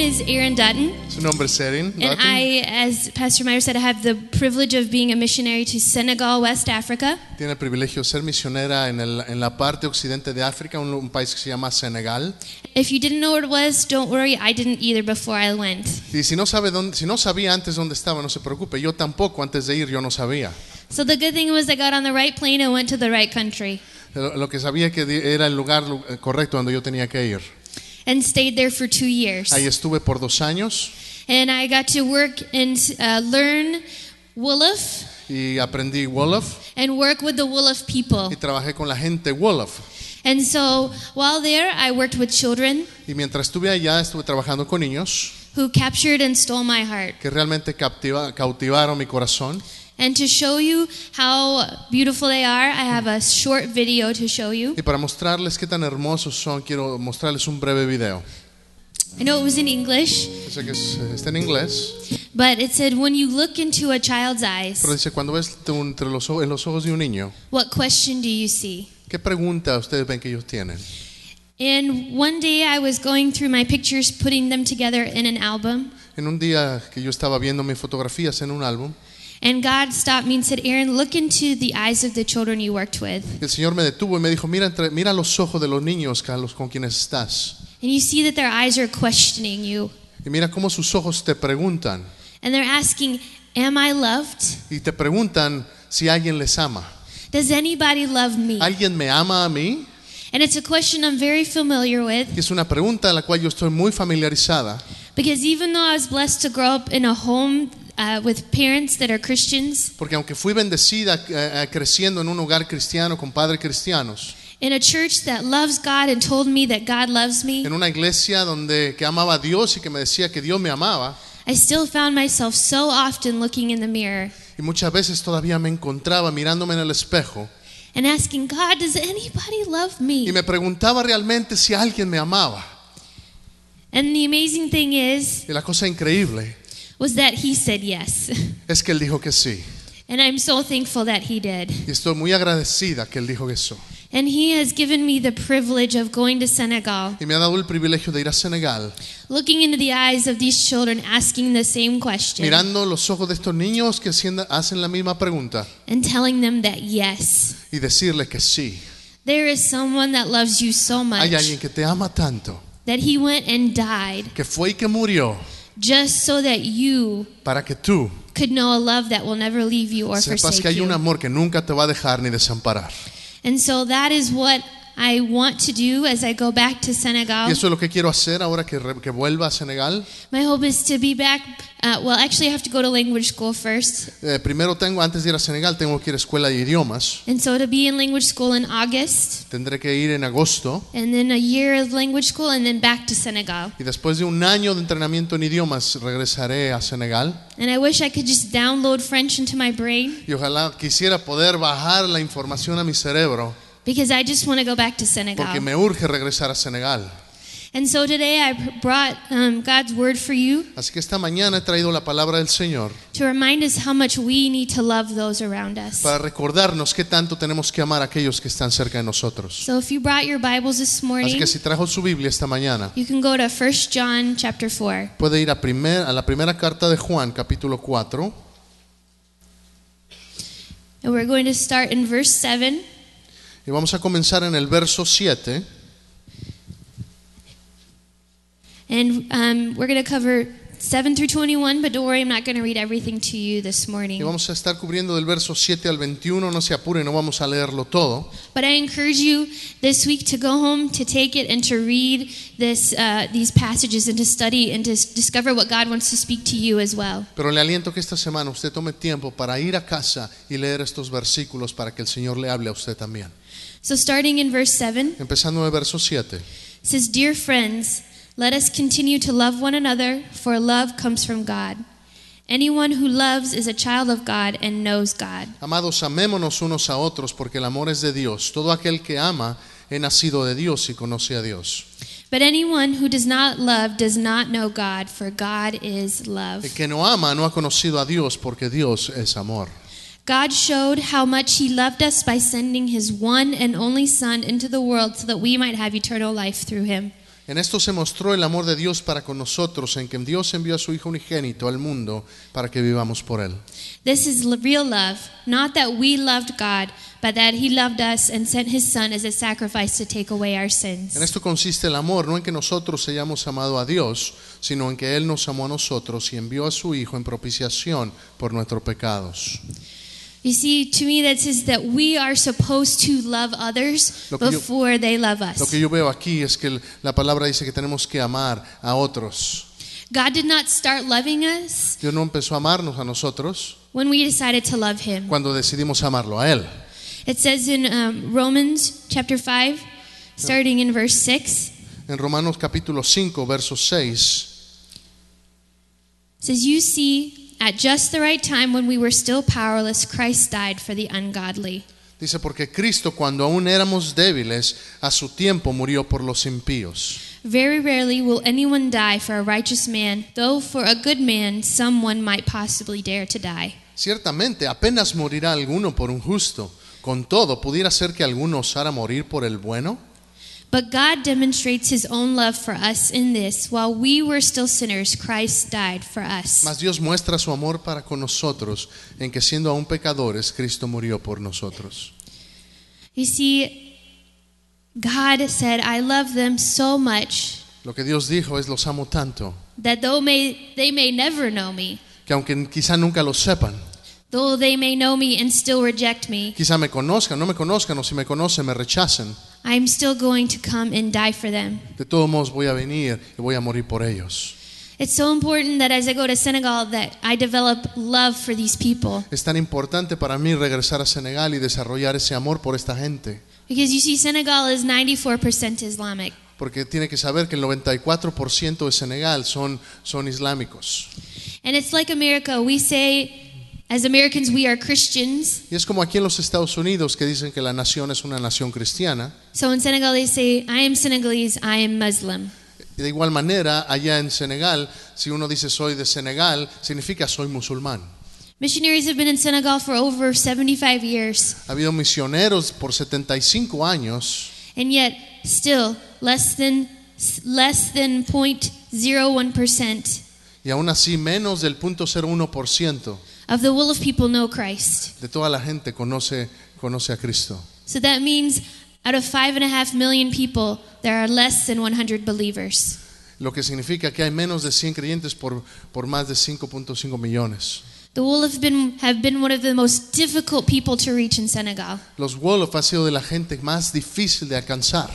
is Erin Dutton, Su nombre es Erin. and Dutton. I, as Pastor Meyer said, I have the privilege of being a missionary to Senegal, West Africa. Tiene el privilegio de ser misionera en, el- en la parte occidente de África, un, un país que se llama Senegal. If you didn't know where it was, don't worry, I didn't either before I went. Y si no, sabe dónde, si no sabía antes dónde estaba, no se preocupe. Yo tampoco, antes de ir, yo no sabía. So the good thing was I got on the right plane and went to the right country Lo, lo que sabía que era el lugar lu- eh, correcto donde yo tenía que ir. And stayed there for two years. Ahí estuve por dos años And I got to work and uh, learn Wolof y aprendí Wolof and work with the Wolof people. y trabajé con la gente Wolof. And so while there, I worked with children Y mientras estuve allá, estuve trabajando con niños who captured and stole my heart. que realmente captiva- cautivaron mi corazón. And to show you how beautiful they are, I have a short video to show you. Y para mostrarles qué tan hermosos son, quiero mostrarles un breve video. I know it was in English, sé que es- eh, está en inglés, but it said, When you look into a child's eyes, pero dice, cuando ves entre los, ojos- en los ojos de un niño, what question do you see? ¿qué pregunta ustedes ven que ellos tienen? And one day I was going through my pictures, putting them together in an album. En un día que yo estaba viendo mis fotografías en un álbum, And God stopped me and said, Aaron, look into the eyes of the children you worked with. el Señor me detuvo y me dijo, mira, entre- mira los ojos de los niños con quienes estás. And you see that their eyes are questioning you. Y mira cómo sus ojos te preguntan. And they're asking, Am I loved? Y te preguntan si alguien les ama. Does anybody love me? ¿Alguien me ama a mí? And it's a question I'm very familiar with Y es una pregunta a la cual yo estoy muy familiarizada. because even though I was blessed to grow up in a home uh, with parents that are Christians, Porque aunque fui bendecida eh, eh, creciendo en un hogar cristiano con padres cristianos, in a church that loves God and told me that God loves me, en una iglesia donde que amaba a Dios y que me decía que Dios me amaba, I still found myself so often looking in the mirror y muchas veces todavía me encontraba mirándome en el espejo and asking, God, does anybody love me? y me preguntaba realmente si alguien me amaba. And the amazing thing is, Y la cosa increíble was that He said yes. es que él dijo que sí. And I'm so thankful that He did. Y estoy muy agradecida que él dijo eso. And He has given me the privilege of going to Senegal, Y me ha dado el privilegio de ir a Senegal, looking into the eyes of these children, asking the same question, mirando los ojos de estos niños que hacen la misma pregunta and telling them that yes, y decirle que sí. there is someone that loves you so much Hay alguien que te ama tanto, that He went and died que fue y que murió just so that you para que tú could know a love that will never leave you or sepas forsake que hay un you. amor que nunca te va a dejar ni desamparar. And so that is what I want to do as I go back to Senegal. Y eso es lo que quiero hacer ahora que, re- que vuelva a Senegal. My hope is to be back. Uh, well, actually, I have to go to language school first. Eh, primero tengo, antes de ir a Senegal, tengo que ir a escuela de idiomas. And so to be in language school in August, Tendré que ir en agosto. and then a year of language school, and then back to Senegal. Y después de un año de entrenamiento en idiomas, regresaré a Senegal. And I wish I could just download French into my brain Y ojalá quisiera poder bajar la información a mi cerebro, because I just want to go back to porque Senegal. me urge regresar a Senegal. And so today I brought um, God's word for you Así que esta mañana he traído la palabra del Señor to remind us how much we need to love those around us. para recordarnos qué tanto tenemos que amar a aquellos que están cerca de nosotros. So if you brought your Bibles this Así morning, que si trajo su Biblia esta mañana, you can go to 1 John chapter 4. puede ir a, primer- a la primera carta de Juan, capítulo 4. And we're going to start in verse 7. Y vamos a comenzar en el verso 7. And um, we're going to cover 7 through 21, but don't worry, I'm not going to read everything to you this Y morning. vamos a estar cubriendo del verso 7 al 21. No se apure, no vamos a leerlo todo. But I encourage you this week to go home, to take it, and to read this, uh, these passages, and to study, and to discover what God wants to speak to you as well. Pero le aliento que esta semana usted tome tiempo para ir a casa y leer estos versículos para que el Señor le hable a usted también. So, starting in verse 7, Empezando en el verso 7. says, Dear friends, let us continue to love one another, for love comes from God. Anyone who loves is a child of God and knows God. Amados, amémonos unos a otros porque el amor es de Dios. Todo aquel que ama he nacido de Dios y conoce a Dios. But anyone who does not love does not know God, for God is love. El que no ama no ha conocido a Dios porque Dios es amor. God showed how much He loved us by sending His one and only Son into the world so that we might have eternal life through Him. En esto se mostró el amor de Dios para con nosotros, en que Dios envió a su Hijo unigénito al mundo para que vivamos por Él. This is real love, not that we loved God, but that He loved us and sent His Son as a sacrifice to take away our sins. En esto consiste el amor, no en que nosotros hayamos amado a Dios, sino en que Él nos amó a nosotros y envió a su Hijo en propiciación por nuestros pecados. You see, to me, that says that we are supposed to love others que yo- before they love us. Lo que yo veo aquí es que el- la palabra dice que tenemos que amar a otros. God did not start loving us Dios no empezó a amarnos a nosotros when we decided to love Him. cuando decidimos amarlo a Él. It says in um, Romans chapter 5, starting in verse 6, En Romanos capítulo 5, verso 6, it says, You see, at just the right time when we were still powerless, Christ died for the ungodly. dice, porque Cristo cuando aún éramos débiles, a su tiempo murió por los impíos. Very rarely will anyone die for a righteous man, though for a good man someone might possibly dare to die. Ciertamente, apenas morirá alguno por un justo. Con todo, ¿pudiera ser que alguno osara morir por el bueno? But God demonstrates his own love for us in this while we were still sinners, Christ died for us. Mas Dios muestra su amor para con nosotros, en que siendo aún pecadores, Cristo murió por nosotros. You see, God said, I love them so much Lo que Dios dijo es, los amo tanto, that though may, they may never know me, que aunque quizá nunca lo sepan, though they may know me and still reject me, quizá me conozcan, no me conozcan, o si me conocen, me rechacen, I'm still going to come and die for them. de todos modos voy a venir y voy a morir por ellos. It's so important that as I go to Senegal that I develop love for these people. Es tan importante para mí regresar a Senegal y desarrollar ese amor por esta gente, Because you see, Senegal is 94% Islamic. porque tiene que saber que el 94% de Senegal son, son islámicos. And it's like America. We say, as Americans, we are Christians. Y es como aquí en los Estados Unidos que dicen que la nación es una nación cristiana. So in Senegal, they say, I am Senegalese, I am Muslim. Y de igual manera, allá en Senegal, si uno dice soy de Senegal, significa soy musulmán. Missionaries have been in Senegal for over 75 years. Ha habido misioneros por 75 años And yet, still, less than, less than 0.01% y aún así menos del 0.01% of the will of people know Christ. de toda la gente conoce, conoce a Cristo. So that means out of five and a half million people, there are less than 100 believers. Lo que significa que hay menos de 100 creyentes por, por más de 5.5 millones. The Wolof been, have been one of the most difficult people to reach in Senegal. Los Wolof ha sido de la gente más difícil de alcanzar.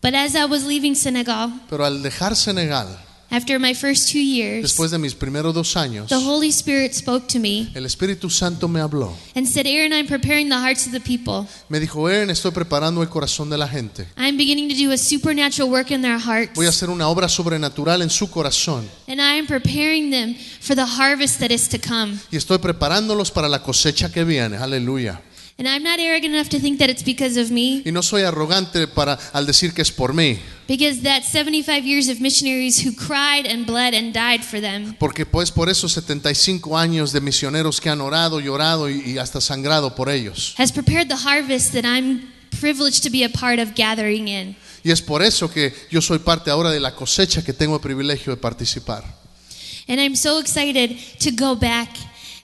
But as I was leaving Senegal, Pero al dejar Senegal, after my first two years, después de mis primeros dos años, the Holy Spirit spoke to me el Espíritu Santo me habló. and said, Aaron, I'm preparing the hearts of the people. Me dijo, Aaron, estoy preparando el corazón de la gente. I'm beginning to do a supernatural work in their hearts. Voy a hacer una obra sobrenatural en su corazón. And I am preparing them for the harvest that is to come. Y estoy preparándolos para la cosecha que viene. Aleluya. And I'm not arrogant enough to think that it's because of me, Y no soy arrogante para, al decir que es por mí. because that 75 years of missionaries who cried and bled and died for them Porque pues por esos 75 años de misioneros que han orado, llorado y, y hasta sangrado por ellos. has prepared the harvest that I'm privileged to be a part of gathering in. Y es por eso que yo soy parte ahora de la cosecha que tengo el privilegio de participar. And I'm so excited to go back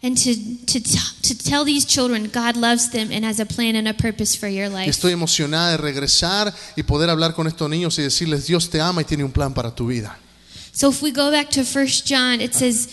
and to, to, to tell these children God loves them and has a plan and a purpose for your life. estoy emocionada de regresar y poder hablar con estos niños y decirles, Dios te ama y tiene un plan para tu vida. So if we go back to 1 John, it says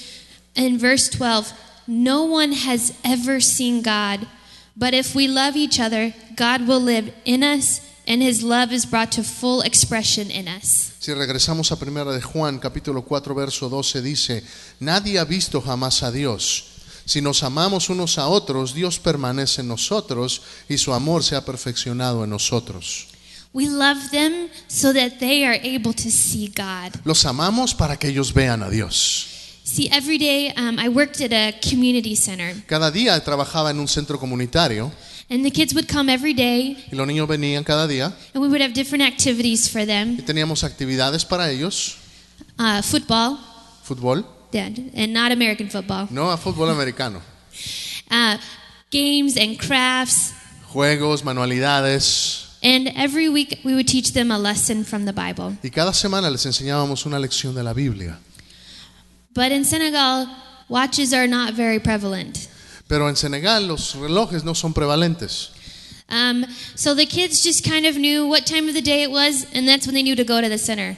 in verse 12, No one has ever seen God, but if we love each other, God will live in us, and his love is brought to full expression in us. Si regresamos a primera de Juan, capítulo 4, verso 12, dice, Nadie ha visto jamás a Dios. Si nos amamos unos a otros, Dios permanece en nosotros y su amor se ha perfeccionado en nosotros. We love them so that they are able to see God. Los amamos para que ellos vean a Dios. See, every day um, I worked at a community center, Cada día trabajaba en un centro comunitario. And the kids would come every day, y los niños venían cada día. And we would have different activities for them. Y teníamos actividades para ellos, uh, football, fútbol, yeah, and not American football, no a fútbol americano, uh, games and crafts, juegos, manualidades, And every week we would teach them a lesson from the Bible. Y cada semana les enseñábamos una lección de la Biblia. But in Senegal, watches are not very prevalent. Pero en Senegal los relojes no son prevalentes. Um, so the kids just kind of knew what time of the day it was, and that's when they knew to go to the center.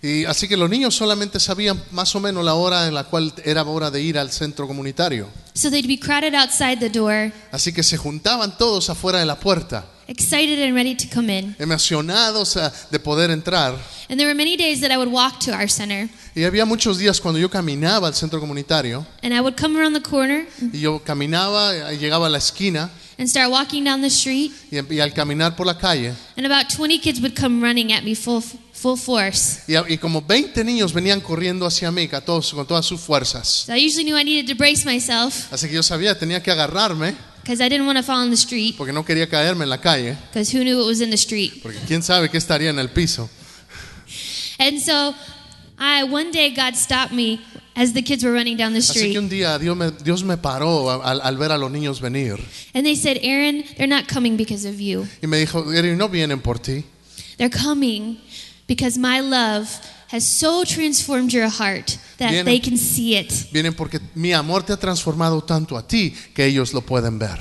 Y así que los niños solamente sabían más o menos la hora en la cual era hora de ir al centro comunitario. So they'd be crowded outside the door, Así que se juntaban todos afuera de la puerta, excited and ready to come in. emocionados ah, de poder entrar. And there were many days that I would walk to our center, Y había muchos días cuando yo caminaba al centro comunitario and I would come around the corner y yo caminaba, y llegaba a la esquina and start walking down the street, y, y al caminar por la calle and about 20 kids would come running at me full full force. y, y como 20 niños venían corriendo hacia mí con, todos, con todas sus fuerzas. So I usually knew I needed to brace myself Así que yo sabía, tenía que agarrarme because I didn't want to fall in the street porque no quería caerme en la calle, because who knew it was in the street. porque quién sabe qué estaría en el piso. And so I one day God stopped me as the kids were running down the Así street. que un día Dios me, Dios me paró al, al ver a los niños venir And they said, Aaron, they're not coming because of you. y me dijo, Eri, no vienen por ti, They're coming because my love has so transformed your heart that Vienen- they can see it. vienen porque mi amor te ha transformado tanto a ti que ellos lo pueden ver.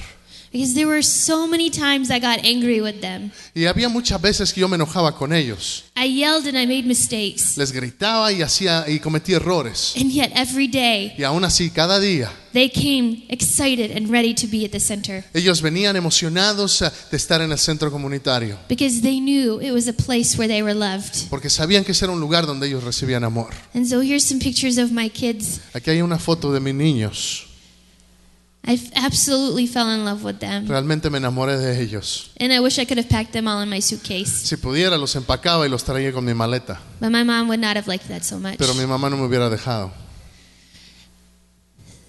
Because there were so many times I got angry with them. Y había muchas veces que yo me enojaba con ellos, I yelled and I made mistakes. les gritaba y hacía y cometí errores. And yet every day Y aún así, cada día they came excited and ready to be at the center ellos venían emocionados eh, de estar en el centro comunitario, because they knew it was a place where they were loved. porque sabían que ese era un lugar donde ellos recibían amor. And so here's some pictures of my kids. Aquí hay una foto de mis niños. I absolutely fell in love with them. Realmente me enamoré de ellos. And I wish I could have packed them all in my suitcase. Si pudiera, los empacaba y los traía con mi maleta. But my mom would not have liked that so much. Pero mi mamá no me hubiera dejado.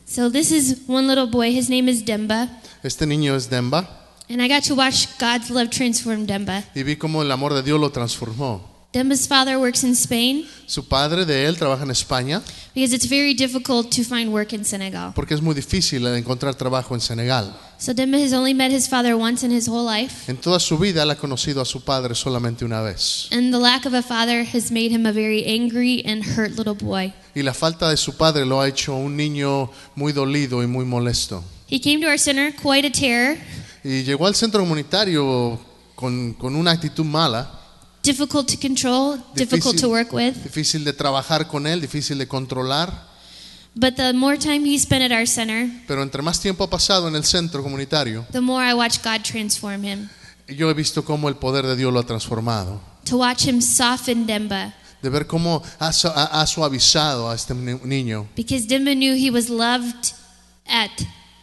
So this is one little boy. His name is Demba. Este niño es Demba And I got to watch God's love transform Demba. y vi cómo el amor de Dios lo transformó. Demba's father works in Spain Su padre de él trabaja en España because it's very difficult to find work in Senegal. porque es muy difícil encontrar trabajo en Senegal. So Demba has only met his father once in his whole life. En toda su vida él ha conocido a su padre solamente una vez. And the lack of a father has made him a very angry and hurt little boy. Y la falta de su padre lo ha hecho un niño muy dolido y muy molesto. He came to our center quite a terror, Y llegó al centro comunitario con, con una actitud mala, difficult to control, difficult Difícil. to work with. difícil de trabajar con él, difícil de controlar. But the more time he spent at our center, Pero entre más tiempo ha pasado en el centro comunitario, the more I watched God transform him. yo he visto cómo el poder de Dios lo ha transformado. To watch him soften Demba. De ver cómo ha, ha- ha suavizado a este ni- niño. Because Demba knew he was loved at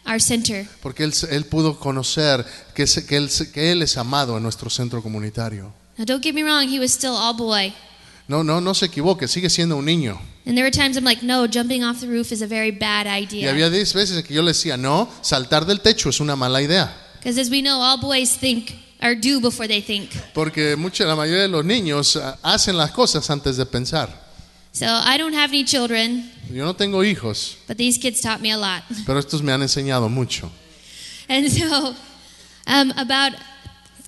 our center. Porque él, él pudo conocer que, se- que él, que él es amado en nuestro centro comunitario. Now, don't get me wrong, he was still all boy. No, no, no se equivoque, sigue siendo un niño. And there were times I'm like, no, jumping off the roof is a very bad Y idea. había 10 veces en que yo le decía, no, saltar del techo es una mala idea. Because as we know, all boys think or do before they think. Porque mucha, la mayoría de los niños ah, hacen las cosas antes de pensar. So I don't have any children, Yo no tengo hijos, but these kids taught me a lot. pero estos me han enseñado mucho. And so, um, about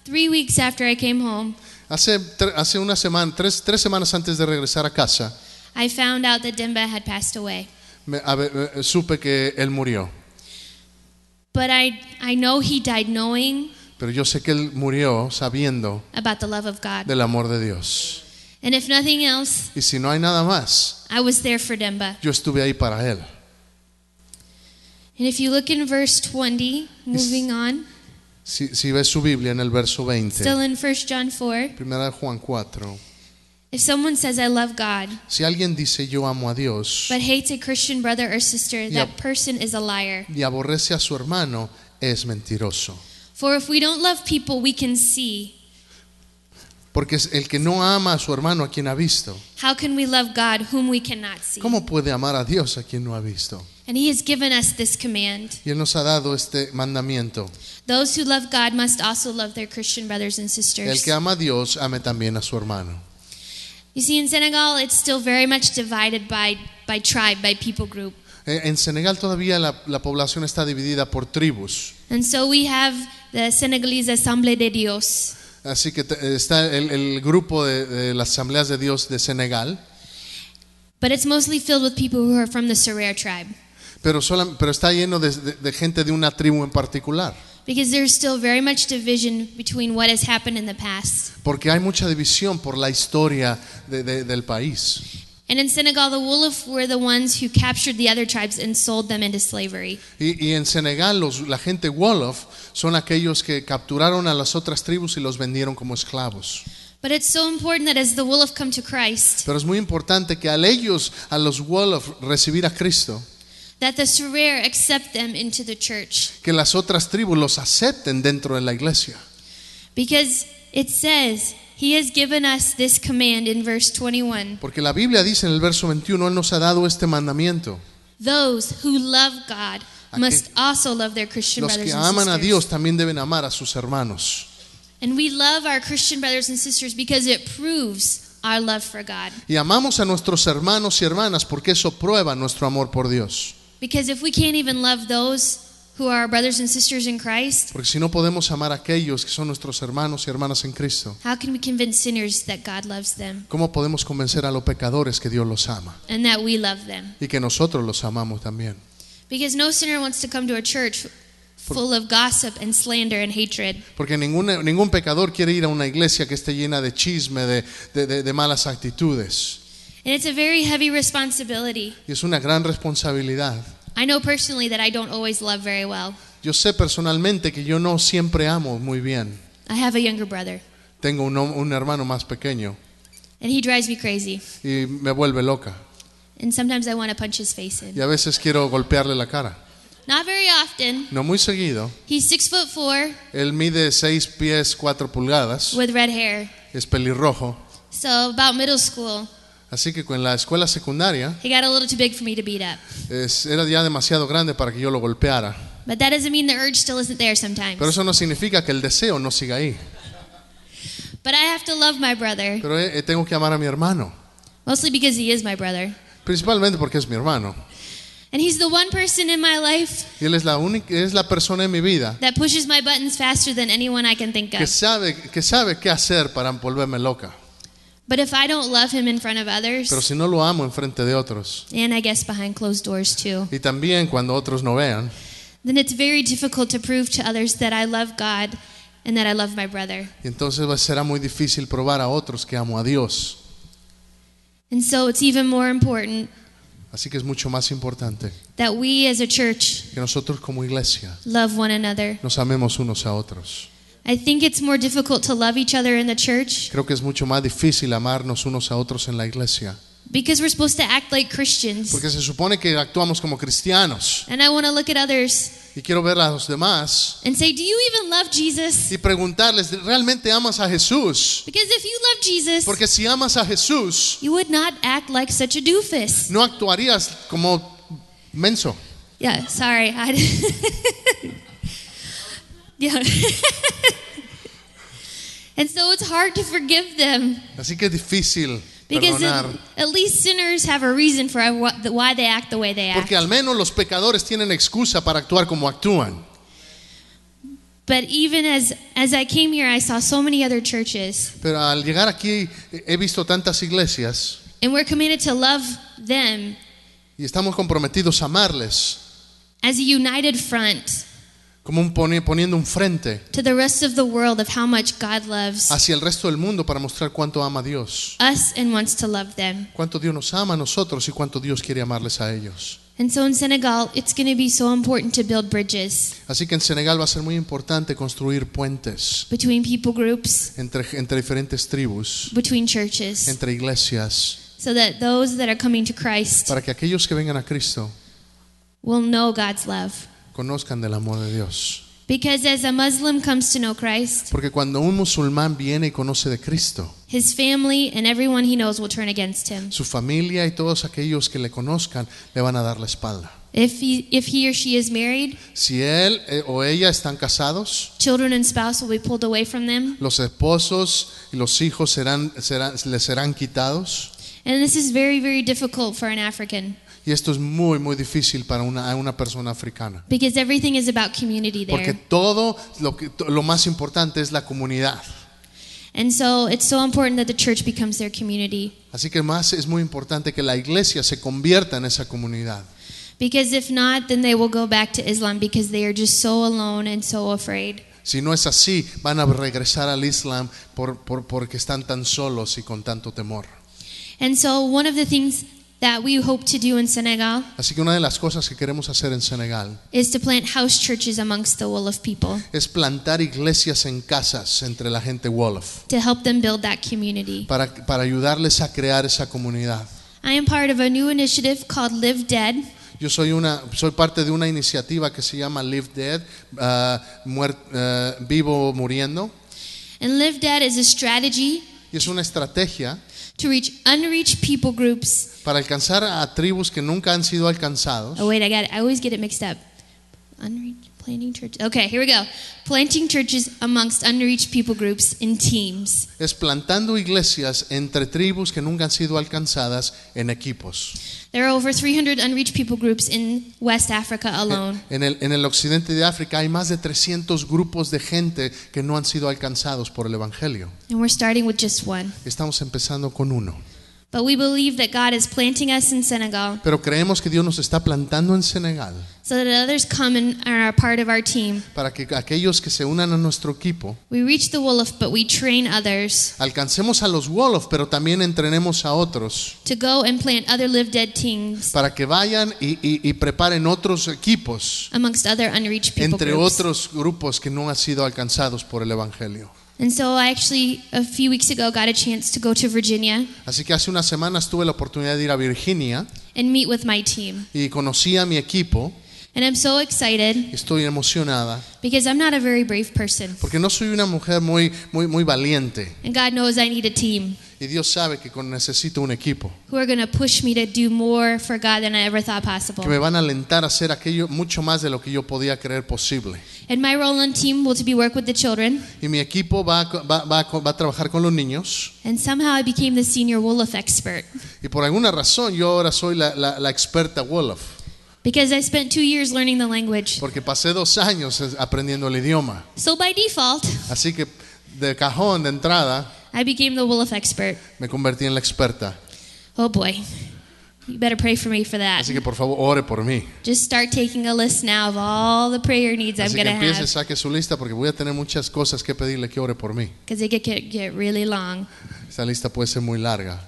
three weeks after I came home, Hace, una semana, tres, tres semanas antes de regresar a casa, I found out that Demba had passed away. me- a eh, supe que él murió. But I, I know he died knowing Pero yo sé que él murió sabiendo about the love of God. del amor de Dios. And if nothing else, Y si no hay nada más, I was there for Demba. yo estuve ahí para él. And if you look in verse 20, moving on, Si, si ves su Biblia en el verso 20, still in 1 John 4, primera de Juan 4, if someone says, I love God, si alguien dice yo amo a Dios but hates a Christian brother or sister, that person is a liar. y aborrece a su hermano, es mentiroso. For if we don't love people we can see, Porque es el que no ama a su hermano a quien ha visto, how can we love God whom we cannot see? ¿cómo puede amar a Dios a quien no ha visto? And He has given us this command. Y Él nos ha dado este mandamiento. Those who love God must also love their Christian brothers and El sisters. que ama a Dios, ame también a su hermano. You see, in Senegal, it's still very much divided by, by tribe, by people group. Eh, En Senegal todavía la, la población está dividida por tribus. And so we have the Senegalese Assemblée de Dios. Así que te- está el, el grupo de, de las asambleas de Dios de Senegal, but it's mostly filled with people who are from the Serer tribe. Pero, está lleno de, de- de gente de una tribu en particular. Because there's still very much division between what has happened in the past. Porque hay mucha división por la historia de- de- del país. And in Senegal, the Wolof were the ones who captured the other tribes and sold them into slavery. Y, y en Senegal los- la gente Wolof son aquellos que capturaron a las otras tribus y los vendieron como esclavos. But it's so important that as the Wolof come to Christ, Pero es muy importante que al ellos, a los Wolof, recibir a Cristo, that the Serer accept them into the church. que las otras tribus los acepten dentro de la iglesia. Because it says, He has given us this command in verse 21 Porque la Biblia dice en el verso 21, Él nos ha dado este mandamiento. Those who love God must also love their Christian Los brothers que and aman a sisters. Dios también deben amar a sus hermanos. And we love our Christian brothers and sisters because it proves our love for God. Y amamos a nuestros hermanos y hermanas porque eso prueba nuestro amor por Dios. Because if we can't even love those who are our brothers and sisters in Christ, Porque si no podemos amar a aquellos que son nuestros hermanos y hermanas en Cristo, how can we convince sinners that God loves them ¿cómo podemos convencer a los pecadores que Dios los ama and that we love them? y que nosotros los amamos también? Because no sinner wants to come to a church full of gossip and slander and hatred. Porque ningún, ningún pecador quiere ir a una iglesia que esté llena de chisme, de, de- de- de malas actitudes. And it's a very heavy responsibility. Y es una gran responsabilidad. I know personally that I don't always love very well. Yo sé personalmente que yo no siempre amo muy bien. I have a younger brother, Tengo un, un hermano más pequeño and he drives me crazy. y me vuelve loca. And sometimes I want to punch his face in. Y a veces quiero golpearle la cara. Not very often. No muy seguido. He's six foot four Él mide 6 pies 4 pulgadas. with red hair. Es pelirrojo. So about middle school, Así que con la escuela secundaria he got a little too big for me to beat up. es- era ya demasiado grande para que yo lo golpeara. But that doesn't mean the urge still isn't there sometimes. Pero eso no significa que el deseo no siga ahí. But I have to love my brother, Pero eh, tengo que amar a mi hermano. mostly because he is my brother. Principalmente porque es mi hermano. And he's the one person in my life Y él es la única, es la persona en mi vida that pushes my buttons faster than anyone I can think que of. sabe, que sabe qué hacer para volverme loca. But if I don't love him in front of others, Pero si no lo amo en frente de otros, and I guess behind closed doors too, y también cuando otros no vean, then it's very difficult to prove to others that I love God and that I love my brother. y entonces va- será muy difícil probar a otros que amo a Dios. And so it's even more important Así que es mucho más importante that we as a church que nosotros como iglesia love one another. nos amemos unos a otros. I think it's more difficult to love each other in the church Creo que es mucho más difícil amarnos unos a otros en la iglesia, because we're supposed to act like Christians. porque se supone que actuamos como cristianos. And I want to look at others Y quiero ver a los demás and say, Do you even love Jesus? y preguntarles, ¿realmente amas a Jesús? Because if you love Jesus, Porque si amas a Jesús, you would not act like such a doofus. no actuarías como menso. Yeah, sorry. I yeah. and so it's hard to forgive them Así que es difícil because perdonar. at, at least sinners have a reason for why they act the way they act. Porque al menos los pecadores tienen excusa para actuar como actúan. But even as as I came here, I saw so many other churches, Pero al llegar aquí he visto tantas iglesias and we're committed to love them y estamos comprometidos a amarles as a united front como un poni- poniendo un frente to the rest of the world of how much God loves hacia el resto del mundo para mostrar cuánto ama a Dios, us and wants to love them. cuánto Dios nos ama a nosotros y cuánto Dios quiere amarles a ellos. And so in Senegal, it's going to be so important to build bridges Así que en Senegal va a ser muy importante construir puentes between people groups, entre, entre diferentes tribus, between churches, entre iglesias, so that those that are coming to Christ para que aquellos que vengan a Cristo will know God's love. Conozcan del amor de Dios. Because as a Muslim comes to know Christ, Porque cuando un musulmán viene y conoce de Cristo, his family and everyone he knows will turn against him. su familia y todos aquellos que le conozcan le van a dar la espalda. If he, if he or she is married, Si él eh, o ella están casados, children and spouse will be pulled away from them. los esposos y los hijos serán, serán, les serán quitados. And this is very, very difficult for an African Y esto es muy, muy difícil para una, una persona africana. because everything is about community Porque there. todo lo, que, lo más importante es la comunidad. And so it's so important that the church becomes their community. Así que más es muy importante que la iglesia se convierta en esa comunidad. Because if not, then they will go back to Islam because they are just so alone and so afraid. Si no es así, van a regresar al Islam por, por- porque están tan solos y con tanto temor. And so one of the things that we hope to do in Senegal Así que una de las cosas que queremos hacer en Senegal is to plant house churches amongst the Wolof people es plantar iglesias en casas entre la gente Wolof to help them build that community. para, para ayudarles a crear esa comunidad. I am part of a new initiative called Live Dead. Yo soy, una, soy parte de una iniciativa que se llama Live Dead, ah, muer- ah, vivo muriendo, And Live Dead is a strategy y es una estrategia to reach unreached people groups. para alcanzar a tribus que nunca han sido alcanzados. Oh wait, I got it. I always get it mixed up. Unreached planting church. Okay, here we go. Planting churches amongst unreached people groups in teams. Es plantando iglesias entre tribus que nunca han sido alcanzadas en equipos. There are over 300 unreached people groups in West Africa alone. En el, en el occidente de África hay más de 300 grupos de gente que no han sido alcanzados por el Evangelio. And we're starting with just one. Estamos empezando con uno. But we believe that God is planting us in Senegal Pero creemos que Dios nos está plantando en Senegal so that others come and are a part of our team. para que aquellos que se unan a nuestro equipo We reach the Wolof, but we train others alcancemos a los Wolof, pero también entrenemos a otros to go and plant other Live Dead teams para que vayan y, y- y preparen otros equipos amongst other unreached people entre groups. otros grupos que no han sido alcanzados por el Evangelio. And so I actually, a few weeks ago, got a chance to go to Virginia Así que hace unas semanas tuve la oportunidad de ir a Virginia and meet with my team. y conocí a mi equipo. And I'm so excited Estoy emocionada because I'm not a very brave person. porque no soy una mujer muy, muy, muy valiente And God knows I need a team y Dios sabe que necesito un equipo who are going to push me to do more for God than I ever thought possible. que me van a alentar a hacer aquello mucho más de lo que yo podía creer posible. And my role on team will to be work with the children. Y mi equipo va, va, va va a trabajar con los niños And somehow I became the senior Wolof expert y por alguna razón yo ahora soy la, la- la experta Wolof because I spent two years learning the language. porque pasé dos años aprendiendo el idioma. So by default, Así que de cajón, de entrada, I became the Wolof expert. me convertí en la experta. Oh boy. You better pray for me for that. Así que por favor ore por mí. Just start taking a list now of all the prayer needs I'm Así going que to empiece, have saque su lista porque voy a tener muchas cosas que pedirle que ore por mí. because it get, get really long. Esta lista puede ser muy larga.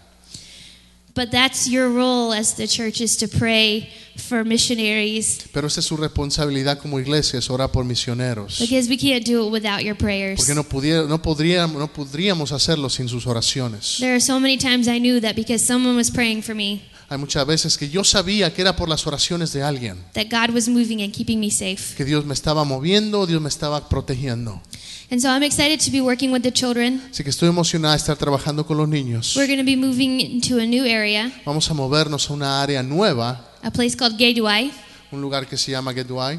But that's your role as the church is to pray for missionaries Pero esa es su responsabilidad como iglesia, es orar por misioneros. because we can't do it without your prayers. Porque no, pudiera, no, podríamos, no podríamos hacerlo sin sus oraciones. There are so many times I knew that because someone was praying for me, Hay muchas veces que yo sabía que era por las oraciones de alguien, that God was moving and keeping me safe. que Dios me estaba moviendo, Dios me estaba protegiendo. And so I'm excited to be working with the children. Así que estoy emocionada de estar trabajando con los niños. We're going to be moving into a new area, Vamos a movernos a una área nueva, a place called un lugar que se llama Getway.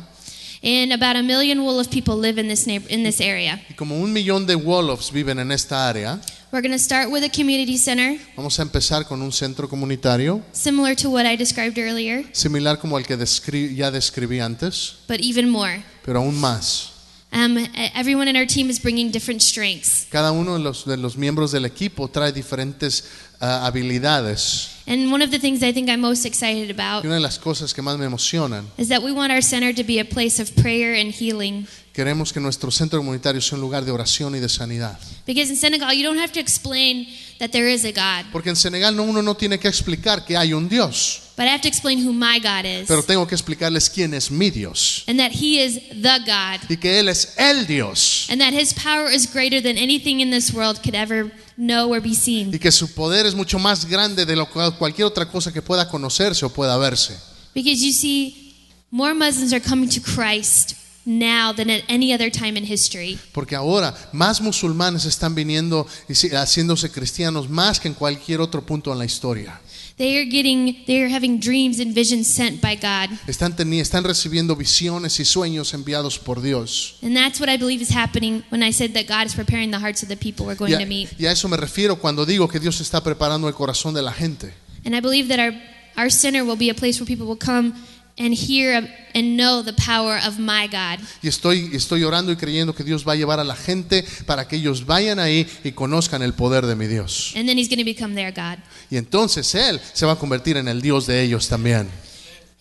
And about a million Wolof people live in this neighbor, in this area. Y como un millón de Wolofs viven en esta área, We're going to start with a community center, vamos a empezar con un centro comunitario, similar to what I described earlier, similar como el que descri- ya describí antes, but even more. pero aún más. Um, everyone in our team is bringing different strengths. Cada uno de los, de los miembros del equipo trae diferentes ah, habilidades. And one of the things I think I'm most excited Y about una de las cosas que más me emocionan, is that we want our center to be a place of prayer and healing. queremos que nuestro centro comunitario sea un lugar de oración y de sanidad. Because in Senegal, you don't have to explain that there is a God, Porque en Senegal no, uno no tiene que explicar que hay un Dios, but I have to explain who my God is. pero tengo que explicarles quién es mi Dios. and that He is the God. Y que Él es el Dios. And that His power is greater than anything in this world could ever know or be seen. Y que su poder es mucho más grande de lo cual cualquier otra cosa que pueda conocerse o pueda verse. Because you see, more Muslims are coming to Christ now than at any other time in history. Porque ahora más musulmanes están viniendo y haciéndose cristianos más que en cualquier otro punto en la historia. They are getting, they are having dreams and visions sent by God. Están, teni- están recibiendo visiones y sueños enviados por Dios. And that's what I believe is happening when I said that God is preparing the hearts of the people we're going Y a, to meet. y a eso me refiero cuando digo que Dios está preparando el corazón de la gente. And I believe that our, our center will be a place where people will come and hear and know the power of my God. Y estoy, estoy orando y creyendo que Dios va a llevar a la gente para que ellos vayan ahí y conozcan el poder de mi Dios. And then he's going to become their God. Y entonces Él se va a convertir en el Dios de ellos también.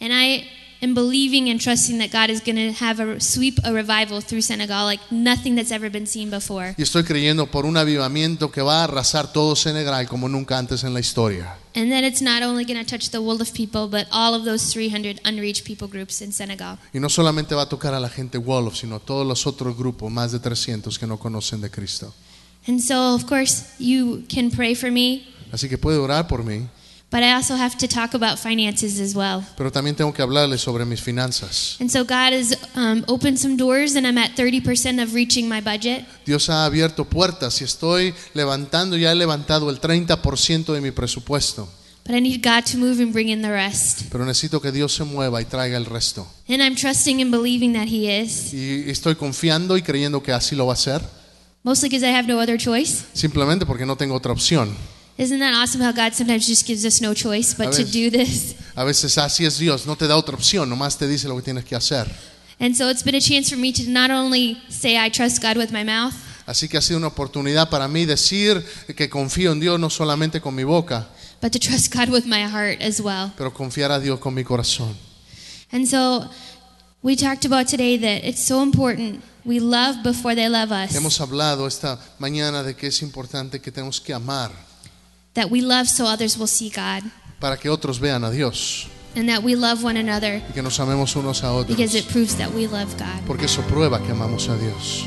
And I am believing and trusting that God is going to have a sweep a revival through Senegal like nothing that's ever been seen before. Y estoy creyendo por un avivamiento que va a arrasar todo Senegal como nunca antes en la historia. And then it's not only going to touch the Wolof people, but all of those 300 unreached people groups in Senegal. Y no solamente va a tocar a la gente Wolof, sino a todos los otros grupos, más de 300 que no conocen de Cristo. And so, of course, you can pray for me, Así que puede orar por mí, but I also have to talk about finances as well. pero también tengo que hablarles sobre mis finanzas. And so, God has um, opened some doors, and I'm at 30% of reaching my budget. Dios ha abierto puertas y estoy levantando, ya he levantado el 30% de mi presupuesto, But I need God to move and bring in the rest. pero necesito que Dios se mueva y traiga el resto. And I'm trusting and believing that He is, Y estoy confiando y creyendo que así lo va a hacer, mostly because I have no other choice. simplemente porque no tengo otra opción. Isn't that awesome how God sometimes just gives us no choice but A to do this? A veces así es Dios, no te da otra opción, nomás te dice lo que tienes que hacer. And so it's been a chance for me to not only say I trust God with my mouth, Así que ha sido una oportunidad para mí decir que confío en Dios no solamente con mi boca, but to trust God with my heart as well. pero confiar a Dios con mi corazón. And so we talked about today that it's so important we love before they love us, Hemos hablado esta mañana de que es importante que tenemos que amar that we love so others will see God, para que otros vean a Dios and that we love one another y que nos amemos unos a otros, because it proves that we love God. porque eso prueba que amamos a Dios.